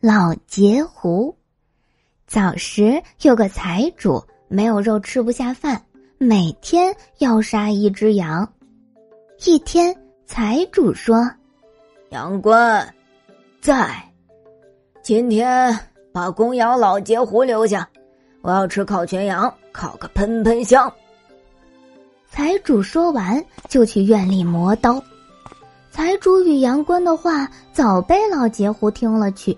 老截胡。早时有个财主，没有肉吃不下饭，每天要杀一只羊。一天，财主说：“羊倌，在。今天把公羊老截胡留下，我要吃烤全羊，烤个喷喷香。”财主说完，就去院里磨刀。财主与羊倌的话早被老截胡听了去。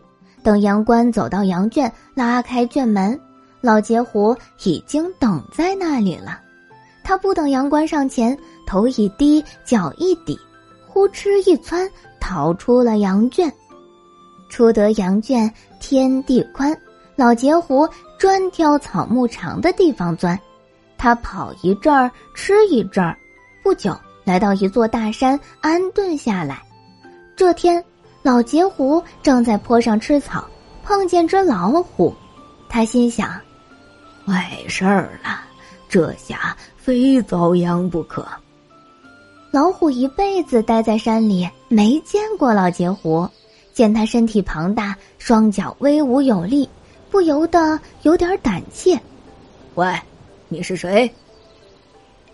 等羊倌走到羊圈，拉开圈门，老截胡已经等在那里了。他不等羊倌上前，头一低，脚一抵，呼哧一窜，逃出了羊圈。出得羊圈，天地宽，老截胡专挑草木长的地方钻。他跑一阵儿，吃一阵儿，不久。来到一座大山，安顿下来。这天，老截胡正在坡上吃草，碰见只老虎。他心想：“坏事儿了，这下非遭殃不可。”老虎一辈子待在山里，没见过老截胡。见他身体庞大，双脚威武有力，不由得有点胆怯。“喂，你是谁？”“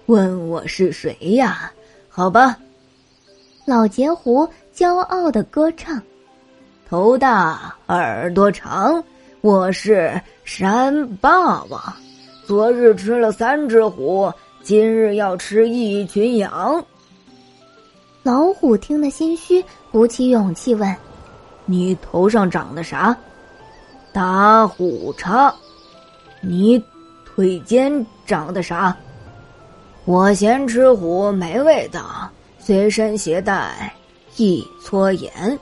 问我是谁呀？”好吧，老截胡骄傲的歌唱：“头大耳朵长，我是山霸王。昨日吃了三只虎，今日要吃一群羊。”老虎听得心虚，鼓起勇气问：“你头上长的啥？”“打虎叉。”“你腿间长的啥？”我嫌吃虎没味道，随身携带一撮盐。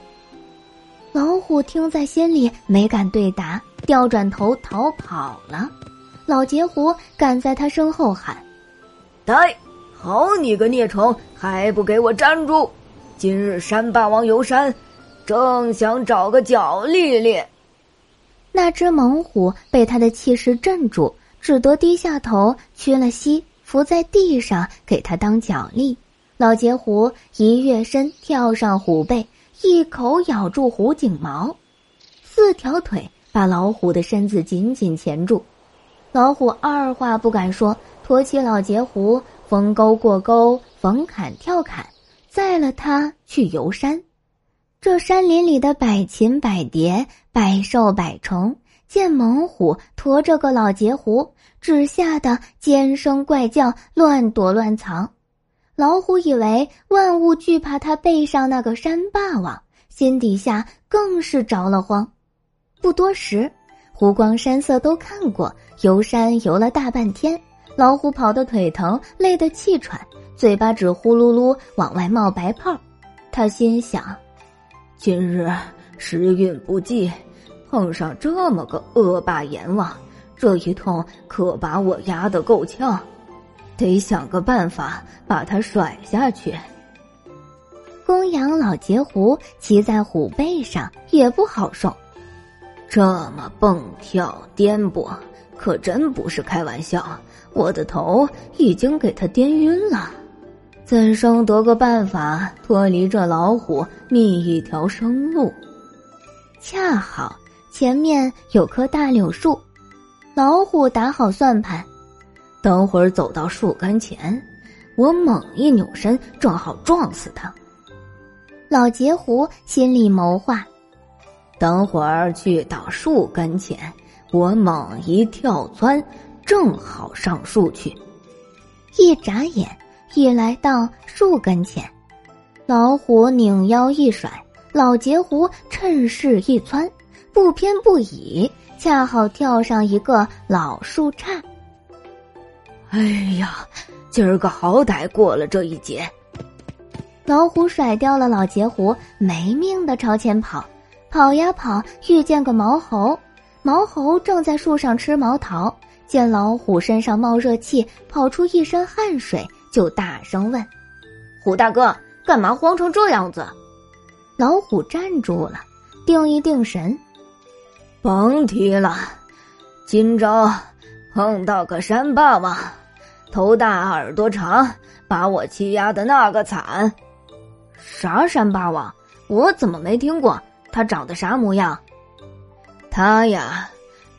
老虎听在心里，没敢对答，掉转头逃跑了。老截胡赶在他身后喊：“呆，好你个孽虫，还不给我站住！今日山霸王游山，正想找个脚历历。”那只猛虎被他的气势镇住，只得低下头，屈了膝。伏在地上给他当脚力，老截胡一跃身跳上虎背，一口咬住虎颈毛，四条腿把老虎的身子紧紧钳住。老虎二话不敢说，驮起老截胡，逢沟过沟，逢坎跳坎，载了他去游山。这山林里的百禽百蝶、百兽百虫，见猛虎驮着个老截胡。只吓得尖声怪叫，乱躲乱藏。老虎以为万物惧怕它背上那个山霸王，心底下更是着了慌。不多时，湖光山色都看过，游山游了大半天，老虎跑得腿疼，累得气喘，嘴巴只呼噜噜往外冒白泡。他心想：今日时运不济，碰上这么个恶霸阎王。这一通可把我压得够呛，得想个办法把他甩下去。公羊老截胡骑在虎背上也不好受，这么蹦跳颠簸，可真不是开玩笑。我的头已经给他颠晕了，怎生得个办法脱离这老虎，觅一条生路？恰好前面有棵大柳树。老虎打好算盘，等会儿走到树跟前，我猛一扭身，正好撞死他。老截胡心里谋划：等会儿去到树跟前，我猛一跳窜，正好上树去。一眨眼，已来到树跟前，老虎拧腰一甩，老截胡趁势一窜，不偏不倚。恰好跳上一个老树杈。哎呀，今儿个好歹过了这一劫。老虎甩掉了老截胡，没命的朝前跑，跑呀跑，遇见个毛猴。毛猴正在树上吃毛桃，见老虎身上冒热气，跑出一身汗水，就大声问：“虎大哥，干嘛慌成这样子？”老虎站住了，定一定神。甭提了，今朝碰到个山霸王，头大耳朵长，把我欺压的那个惨。啥山霸王？我怎么没听过？他长得啥模样？他呀，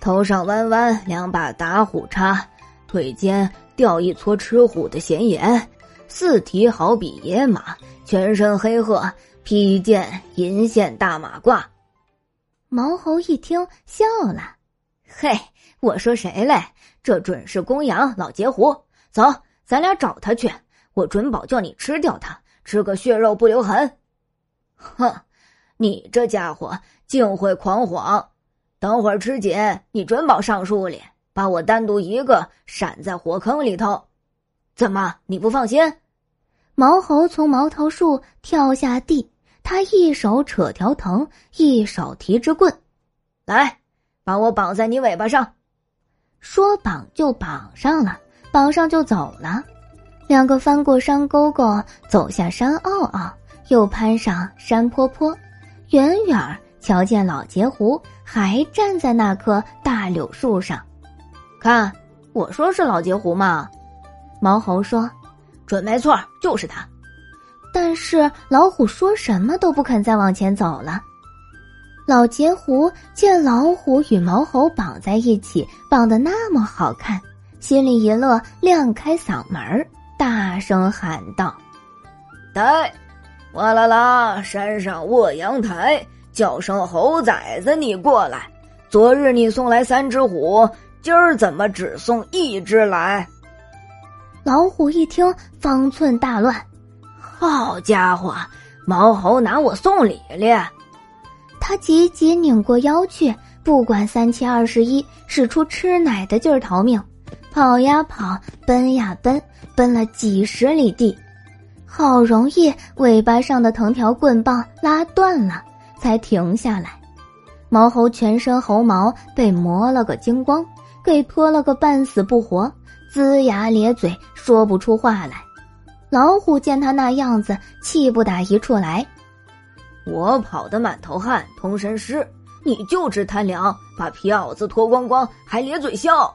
头上弯弯两把打虎叉，腿间吊一撮吃虎的闲言，四蹄好比野马，全身黑褐，披一件银线大马褂。毛猴一听笑了：“嘿，我说谁嘞？这准是公羊老截胡。走，咱俩找他去，我准保叫你吃掉他，吃个血肉不留痕。”哼，你这家伙竟会狂谎！等会儿吃紧，你准保上树里，把我单独一个闪在火坑里头。怎么你不放心？毛猴从毛桃树跳下地，他一手扯条藤，一手提着棍，来，把我绑在你尾巴上。说绑就绑上了，绑上就走了。两个翻过山沟沟，走下山坳坳。又攀上山坡坡，远远瞧见老截胡还站在那棵大柳树上。看，我说是老截胡吗？毛猴说：“准没错，就是他。”但是老虎说什么都不肯再往前走了。老截胡见老虎与毛猴绑在一起，绑得那么好看，心里一乐，亮开嗓门，大声喊道：“来！”哇啦啦！山上卧阳台，叫声猴崽子，你过来！昨日你送来三只虎，今儿怎么只送一只来？老虎一听，方寸大乱。好家伙，毛猴拿我送礼了！他急急拧过腰去，不管三七二十一，使出吃奶的劲儿逃命，跑呀跑，奔呀奔，奔了几十里地。好容易，尾巴上的藤条棍棒拉断了，才停下来。毛猴全身猴毛被磨了个精光，给脱了个半死不活，龇牙咧嘴，说不出话来。老虎见他那样子，气不打一处来。我跑得满头汗，通身湿，你就知贪凉，把皮袄子脱光光，还咧嘴笑。